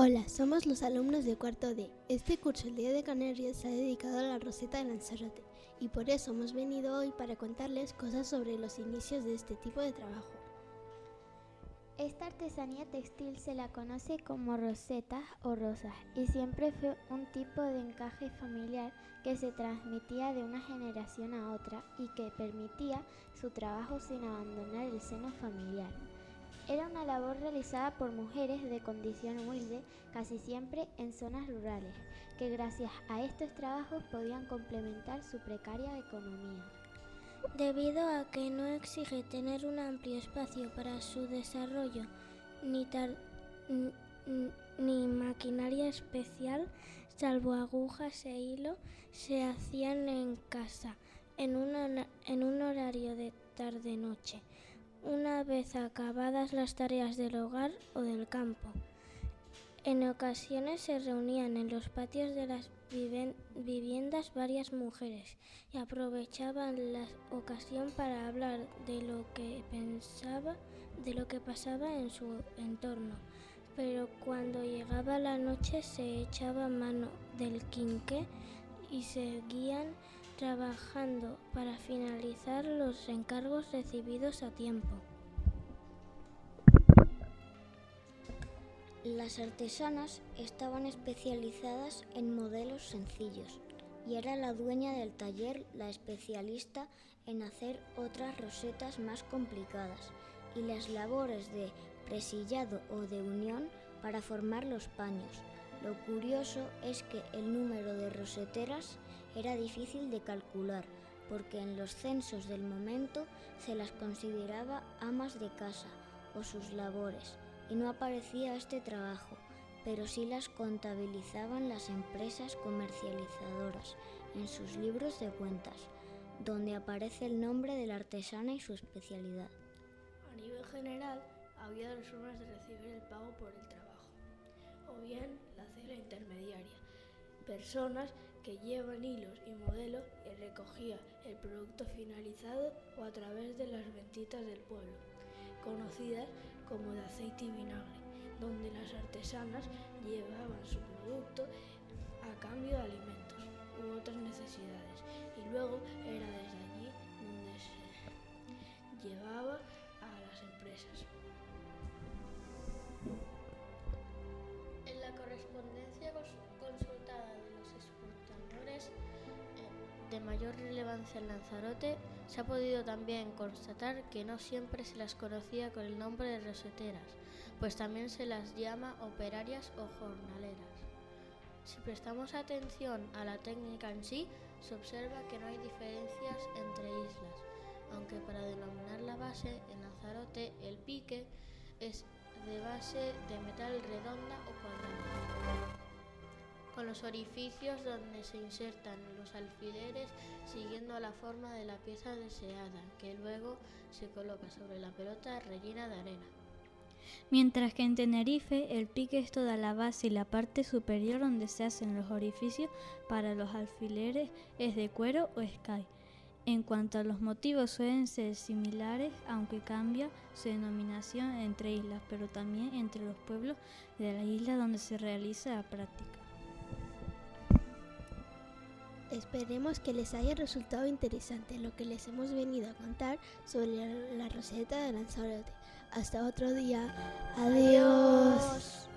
Hola, somos los alumnos de cuarto D. Este curso, el Día de Canarias, se ha dedicado a la Roseta de Lanzarote y por eso hemos venido hoy para contarles cosas sobre los inicios de este tipo de trabajo. Esta artesanía textil se la conoce como rosetas o rosas y siempre fue un tipo de encaje familiar que se transmitía de una generación a otra y que permitía su trabajo sin abandonar el seno familiar. Era una labor realizada por mujeres de condición humilde, casi siempre en zonas rurales, que gracias a estos trabajos podían complementar su precaria economía. Debido a que no exige tener un amplio espacio para su desarrollo ni, ni maquinaria especial, salvo agujas e hilo, se hacían en casa en, en un horario de tarde-noche una vez acabadas las tareas del hogar o del campo. En ocasiones se reunían en los patios de las viviendas varias mujeres y aprovechaban la ocasión para hablar de lo que pensaba, de lo que pasaba en su entorno. Pero cuando llegaba la noche se echaba mano del quinqué y seguían trabajando para finalizar los encargos recibidos a tiempo. Las artesanas estaban especializadas en modelos sencillos y era la dueña del taller la especialista en hacer otras rosetas más complicadas y las labores de presillado o de unión para formar los paños. Lo curioso es que el número de roseteras era difícil de calcular porque en los censos del momento se las consideraba amas de casa o sus labores y no aparecía este trabajo, pero sí las contabilizaban las empresas comercializadoras en sus libros de cuentas, donde aparece el nombre de la artesana y su especialidad. A nivel general, había dos formas de recibir el pago por el trabajo, o bien la cera intermediaria, personas que llevan hilos y modelos y recogía el producto finalizado o a través de las ventitas del pueblo, conocidas como de aceite y vinagre, donde las artesanas llevaban su producto a cambio de alimentos u otras necesidades y luego era desde allí donde se llevaba a las empresas. De mayor relevancia en Lanzarote, se ha podido también constatar que no siempre se las conocía con el nombre de roseteras, pues también se las llama operarias o jornaleras. Si prestamos atención a la técnica en sí, se observa que no hay diferencias entre islas, aunque para denominar la base en Lanzarote el pique es de base de metal redonda o cuadrada con los orificios donde se insertan los alfileres siguiendo la forma de la pieza deseada, que luego se coloca sobre la pelota rellena de arena. Mientras que en Tenerife el pique es toda la base y la parte superior donde se hacen los orificios para los alfileres es de cuero o sky. En cuanto a los motivos suelen ser similares, aunque cambia su denominación entre islas, pero también entre los pueblos de la isla donde se realiza la práctica. Esperemos que les haya resultado interesante lo que les hemos venido a contar sobre la, Roseta de Lanzarote. Hasta otro día. Adiós.